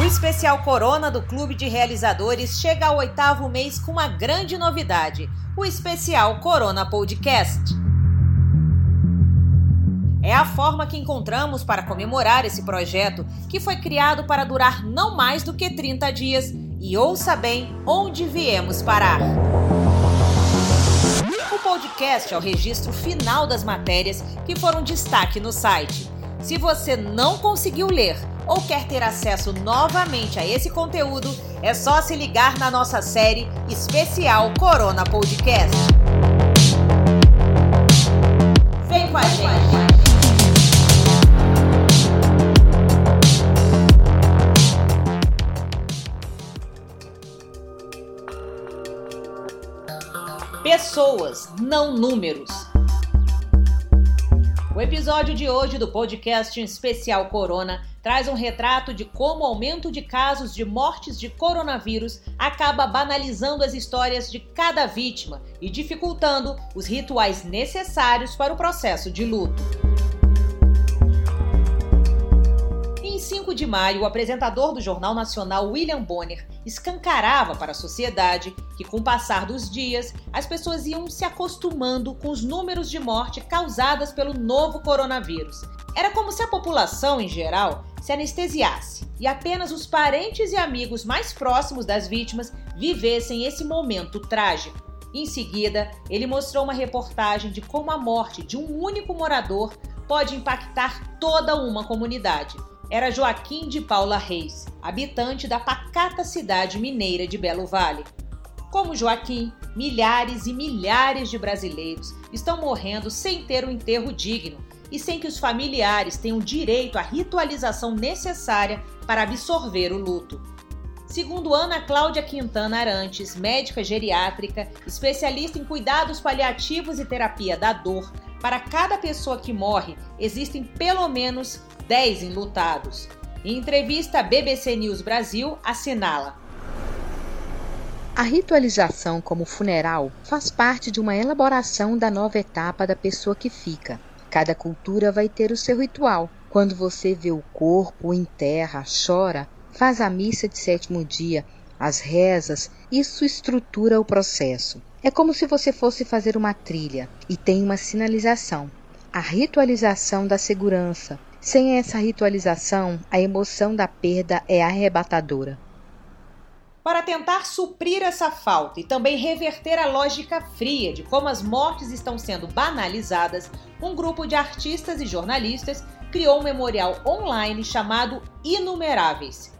O especial Corona do Clube de Realizadores chega ao oitavo mês com uma grande novidade: o especial Corona Podcast. É a forma que encontramos para comemorar esse projeto, que foi criado para durar não mais do que 30 dias. E ouça bem onde viemos parar. O podcast é o registro final das matérias que foram destaque no site. Se você não conseguiu ler ou quer ter acesso novamente a esse conteúdo, é só se ligar na nossa série especial Corona Podcast. Vem com a gente! Pessoas, não números. O episódio de hoje do podcast especial Corona traz um retrato de como o aumento de casos de mortes de coronavírus acaba banalizando as histórias de cada vítima e dificultando os rituais necessários para o processo de luto. 5 de maio, o apresentador do Jornal Nacional William Bonner escancarava para a sociedade que, com o passar dos dias, as pessoas iam se acostumando com os números de morte causadas pelo novo coronavírus. Era como se a população, em geral, se anestesiasse e apenas os parentes e amigos mais próximos das vítimas vivessem esse momento trágico. Em seguida, ele mostrou uma reportagem de como a morte de um único morador pode impactar toda uma comunidade era Joaquim de Paula Reis, habitante da pacata cidade mineira de Belo Vale. Como Joaquim, milhares e milhares de brasileiros estão morrendo sem ter um enterro digno e sem que os familiares tenham direito à ritualização necessária para absorver o luto. Segundo Ana Cláudia Quintana Arantes, médica geriátrica, especialista em cuidados paliativos e terapia da dor, para cada pessoa que morre, existem pelo menos 10 enlutados. Em entrevista à BBC News Brasil, assinala. A ritualização como funeral faz parte de uma elaboração da nova etapa da pessoa que fica. Cada cultura vai ter o seu ritual. Quando você vê o corpo, enterra, chora, faz a missa de sétimo dia, as rezas, isso estrutura o processo. É como se você fosse fazer uma trilha e tem uma sinalização. A ritualização da segurança, sem essa ritualização, a emoção da perda é arrebatadora. Para tentar suprir essa falta e também reverter a lógica fria de como as mortes estão sendo banalizadas, um grupo de artistas e jornalistas criou um memorial online chamado Inumeráveis,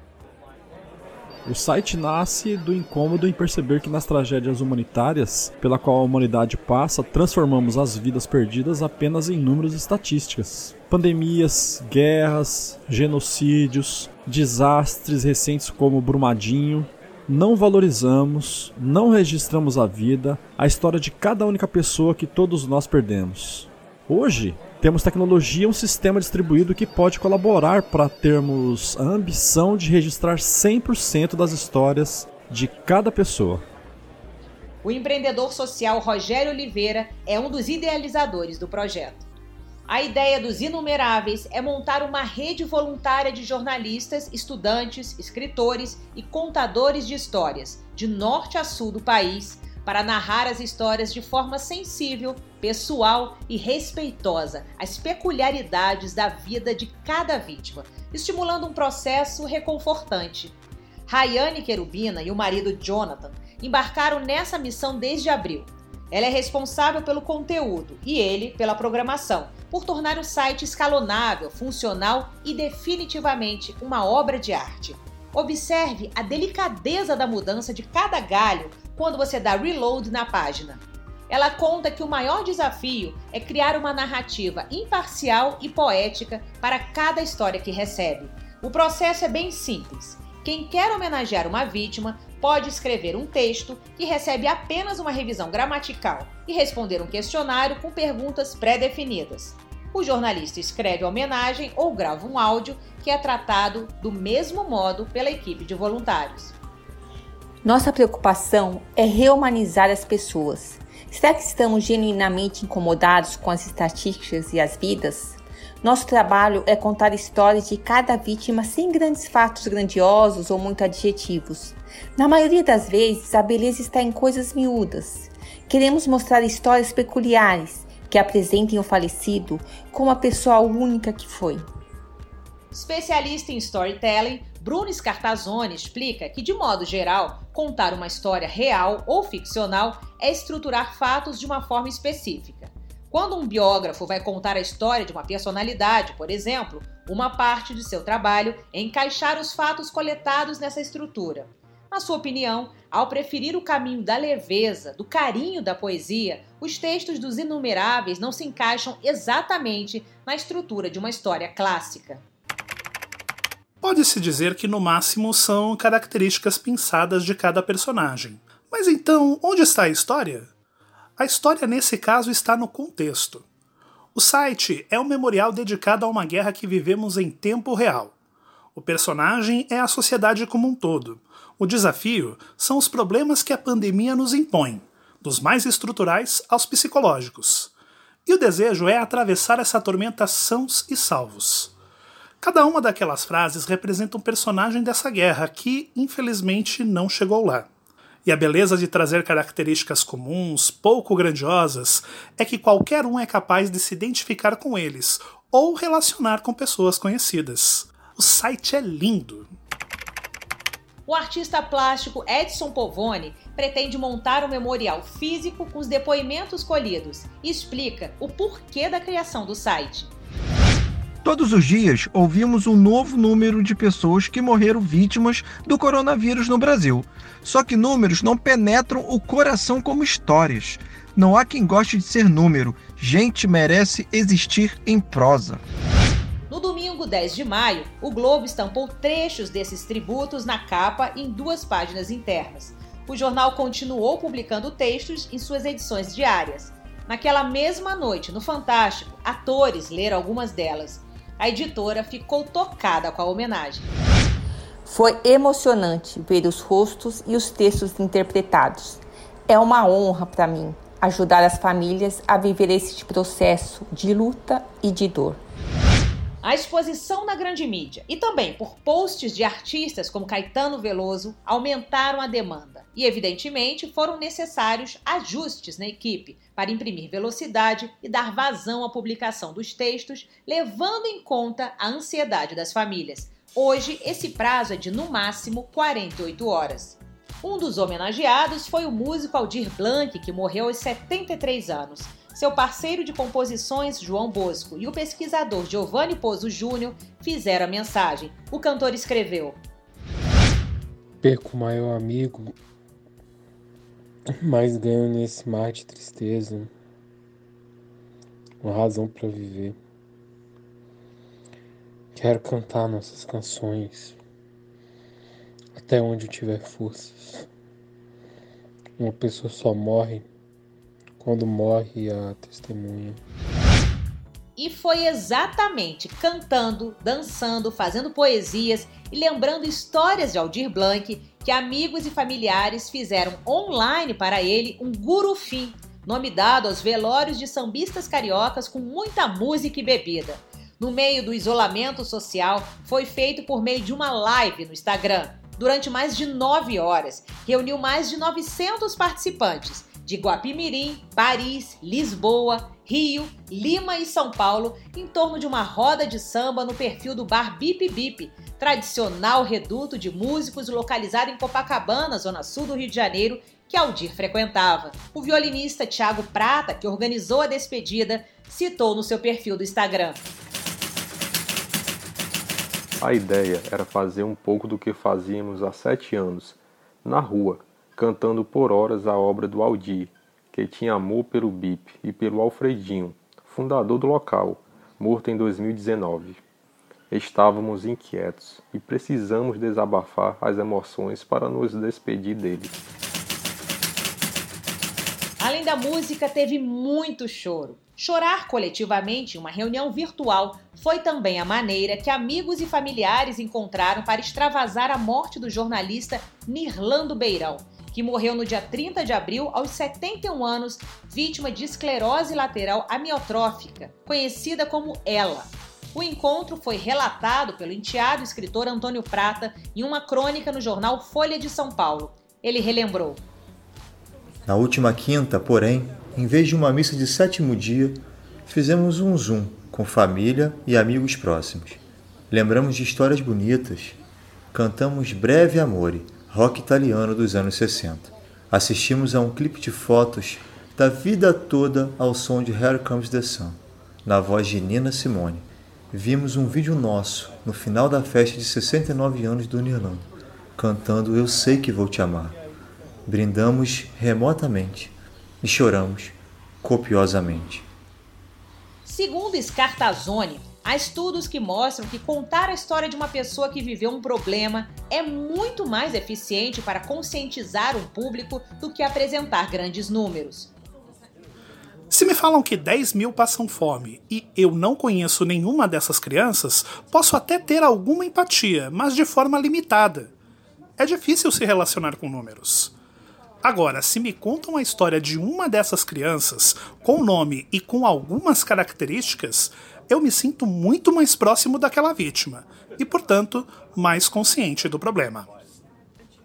o site nasce do incômodo em perceber que nas tragédias humanitárias pela qual a humanidade passa, transformamos as vidas perdidas apenas em números e estatísticas. Pandemias, guerras, genocídios, desastres recentes como Brumadinho, não valorizamos, não registramos a vida, a história de cada única pessoa que todos nós perdemos. Hoje, temos tecnologia um sistema distribuído que pode colaborar para termos a ambição de registrar 100% das histórias de cada pessoa. O empreendedor social Rogério Oliveira é um dos idealizadores do projeto. A ideia dos Inumeráveis é montar uma rede voluntária de jornalistas, estudantes, escritores e contadores de histórias, de norte a sul do país, para narrar as histórias de forma sensível, pessoal e respeitosa às peculiaridades da vida de cada vítima, estimulando um processo reconfortante. Rayane Querubina e o marido Jonathan embarcaram nessa missão desde abril. Ela é responsável pelo conteúdo e ele pela programação, por tornar o site escalonável, funcional e definitivamente uma obra de arte. Observe a delicadeza da mudança de cada galho quando você dá reload na página. Ela conta que o maior desafio é criar uma narrativa imparcial e poética para cada história que recebe. O processo é bem simples. Quem quer homenagear uma vítima pode escrever um texto que recebe apenas uma revisão gramatical e responder um questionário com perguntas pré-definidas. O jornalista escreve a homenagem ou grava um áudio que é tratado do mesmo modo pela equipe de voluntários. Nossa preocupação é reumanizar as pessoas. Será que estamos genuinamente incomodados com as estatísticas e as vidas? Nosso trabalho é contar histórias de cada vítima sem grandes fatos grandiosos ou muito adjetivos. Na maioria das vezes, a beleza está em coisas miúdas. Queremos mostrar histórias peculiares que apresentem o falecido como a pessoa única que foi. Especialista em storytelling, Bruno Scartazzoni explica que, de modo geral, contar uma história real ou ficcional é estruturar fatos de uma forma específica. Quando um biógrafo vai contar a história de uma personalidade, por exemplo, uma parte de seu trabalho é encaixar os fatos coletados nessa estrutura. Na sua opinião, ao preferir o caminho da leveza, do carinho da poesia, os textos dos inumeráveis não se encaixam exatamente na estrutura de uma história clássica. Pode-se dizer que no máximo são características pensadas de cada personagem. Mas então, onde está a história? A história nesse caso está no contexto. O site é um memorial dedicado a uma guerra que vivemos em tempo real. O personagem é a sociedade como um todo. O desafio são os problemas que a pandemia nos impõe, dos mais estruturais aos psicológicos. E o desejo é atravessar essa tormenta sãos e salvos. Cada uma daquelas frases representa um personagem dessa guerra que, infelizmente, não chegou lá. E a beleza de trazer características comuns, pouco grandiosas, é que qualquer um é capaz de se identificar com eles ou relacionar com pessoas conhecidas. O site é lindo. O artista plástico Edson Povone pretende montar um memorial físico com os depoimentos colhidos e explica o porquê da criação do site. Todos os dias ouvimos um novo número de pessoas que morreram vítimas do coronavírus no Brasil. Só que números não penetram o coração como histórias. Não há quem goste de ser número. Gente merece existir em prosa. No domingo 10 de maio, o Globo estampou trechos desses tributos na capa em duas páginas internas. O jornal continuou publicando textos em suas edições diárias. Naquela mesma noite, no Fantástico, atores leram algumas delas a editora ficou tocada com a homenagem. Foi emocionante ver os rostos e os textos interpretados. É uma honra para mim ajudar as famílias a viver esse processo de luta e de dor. A exposição na grande mídia e também por posts de artistas como Caetano Veloso aumentaram a demanda e, evidentemente, foram necessários ajustes na equipe para imprimir velocidade e dar vazão à publicação dos textos, levando em conta a ansiedade das famílias. Hoje, esse prazo é de no máximo 48 horas. Um dos homenageados foi o músico Aldir Blanc, que morreu aos 73 anos. Seu parceiro de composições, João Bosco, e o pesquisador Giovanni Pozo Júnior fizeram a mensagem. O cantor escreveu: Perco o maior amigo, mas ganho nesse mar de tristeza uma razão para viver. Quero cantar nossas canções até onde eu tiver forças. Uma pessoa só morre quando morre a testemunha. E foi exatamente cantando, dançando, fazendo poesias e lembrando histórias de Aldir Blanc que amigos e familiares fizeram online para ele um gurufim, nome dado aos velórios de sambistas cariocas com muita música e bebida. No meio do isolamento social, foi feito por meio de uma live no Instagram. Durante mais de nove horas, reuniu mais de 900 participantes de Guapimirim, Paris, Lisboa, Rio, Lima e São Paulo em torno de uma roda de samba no perfil do bar Bip Bip, tradicional reduto de músicos localizado em Copacabana, zona sul do Rio de Janeiro, que Aldir frequentava. O violinista Tiago Prata, que organizou a despedida, citou no seu perfil do Instagram. A ideia era fazer um pouco do que fazíamos há sete anos, na rua, cantando por horas a obra do Aldir, que tinha amor pelo Bip e pelo Alfredinho, fundador do local, morto em 2019. Estávamos inquietos e precisamos desabafar as emoções para nos despedir dele. Além da música, teve muito choro. Chorar coletivamente em uma reunião virtual foi também a maneira que amigos e familiares encontraram para extravasar a morte do jornalista Nirlando Beirão, que morreu no dia 30 de abril aos 71 anos, vítima de esclerose lateral amiotrófica, conhecida como ELA. O encontro foi relatado pelo enteado escritor Antônio Prata em uma crônica no jornal Folha de São Paulo. Ele relembrou. Na última quinta, porém, em vez de uma missa de sétimo dia, fizemos um zoom com família e amigos próximos. Lembramos de histórias bonitas, cantamos Breve Amore, rock italiano dos anos 60. Assistimos a um clipe de fotos da vida toda ao som de Here Comes the Sun, na voz de Nina Simone vimos um vídeo nosso no final da festa de 69 anos do Nirlanda, cantando Eu Sei Que Vou Te Amar. Brindamos remotamente e choramos copiosamente. Segundo Scartazzoni, há estudos que mostram que contar a história de uma pessoa que viveu um problema é muito mais eficiente para conscientizar um público do que apresentar grandes números. Se me falam que 10 mil passam fome e eu não conheço nenhuma dessas crianças, posso até ter alguma empatia, mas de forma limitada. É difícil se relacionar com números. Agora, se me contam a história de uma dessas crianças, com nome e com algumas características, eu me sinto muito mais próximo daquela vítima e, portanto, mais consciente do problema.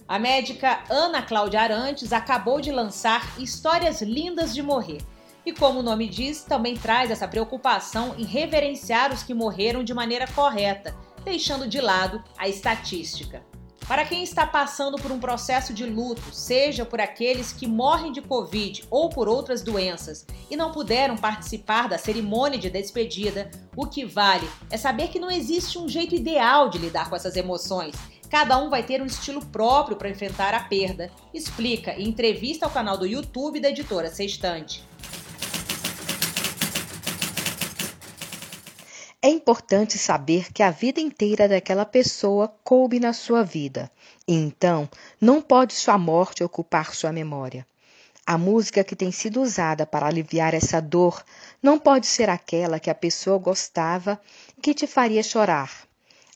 A médica Ana Cláudia Arantes acabou de lançar Histórias Lindas de Morrer e, como o nome diz, também traz essa preocupação em reverenciar os que morreram de maneira correta, deixando de lado a estatística. Para quem está passando por um processo de luto, seja por aqueles que morrem de Covid ou por outras doenças e não puderam participar da cerimônia de despedida, o que vale é saber que não existe um jeito ideal de lidar com essas emoções. Cada um vai ter um estilo próprio para enfrentar a perda, explica em entrevista ao canal do YouTube da editora Sextante. É importante saber que a vida inteira daquela pessoa coube na sua vida, e então não pode sua morte ocupar sua memória. A música que tem sido usada para aliviar essa dor não pode ser aquela que a pessoa gostava que te faria chorar.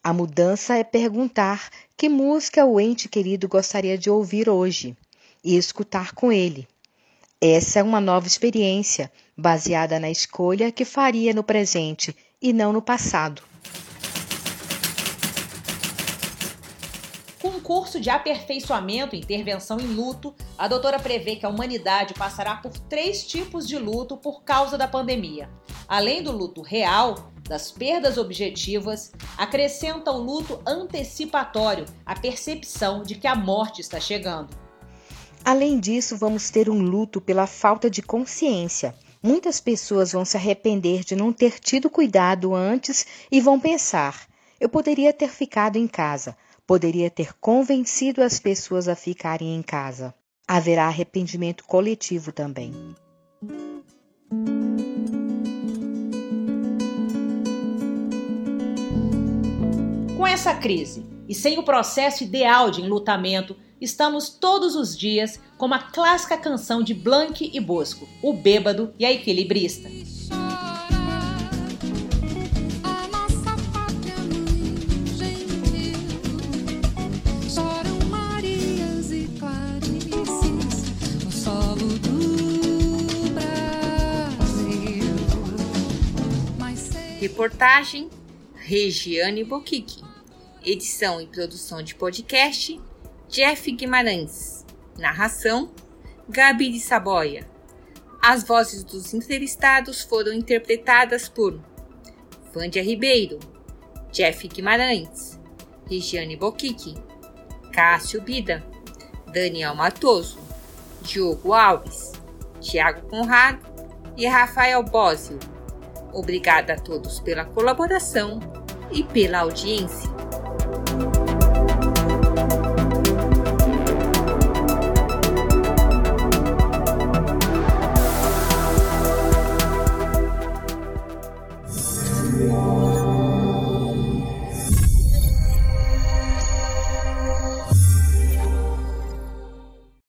A mudança é perguntar que música o ente querido gostaria de ouvir hoje e escutar com ele. Essa é uma nova experiência, baseada na escolha que faria no presente e não no passado. Com um curso de aperfeiçoamento e intervenção em luto, a doutora prevê que a humanidade passará por três tipos de luto por causa da pandemia. Além do luto real, das perdas objetivas, acrescenta o luto antecipatório, a percepção de que a morte está chegando. Além disso, vamos ter um luto pela falta de consciência, Muitas pessoas vão se arrepender de não ter tido cuidado antes e vão pensar: eu poderia ter ficado em casa, poderia ter convencido as pessoas a ficarem em casa. Haverá arrependimento coletivo também. Com essa crise e sem o processo ideal de enlutamento, estamos todos os dias como a clássica canção de Blanc e Bosco, O Bêbado e a Equilibrista. Reportagem Regiane Boquique. Edição e produção de podcast Jeff Guimarães. Narração: Gabi de Saboia. As vozes dos entrevistados foram interpretadas por Vândia Ribeiro, Jeff Guimarães, Regiane Boquique, Cássio Bida, Daniel Matoso, Diogo Alves, Tiago Conrado e Rafael Bósio. Obrigada a todos pela colaboração e pela audiência.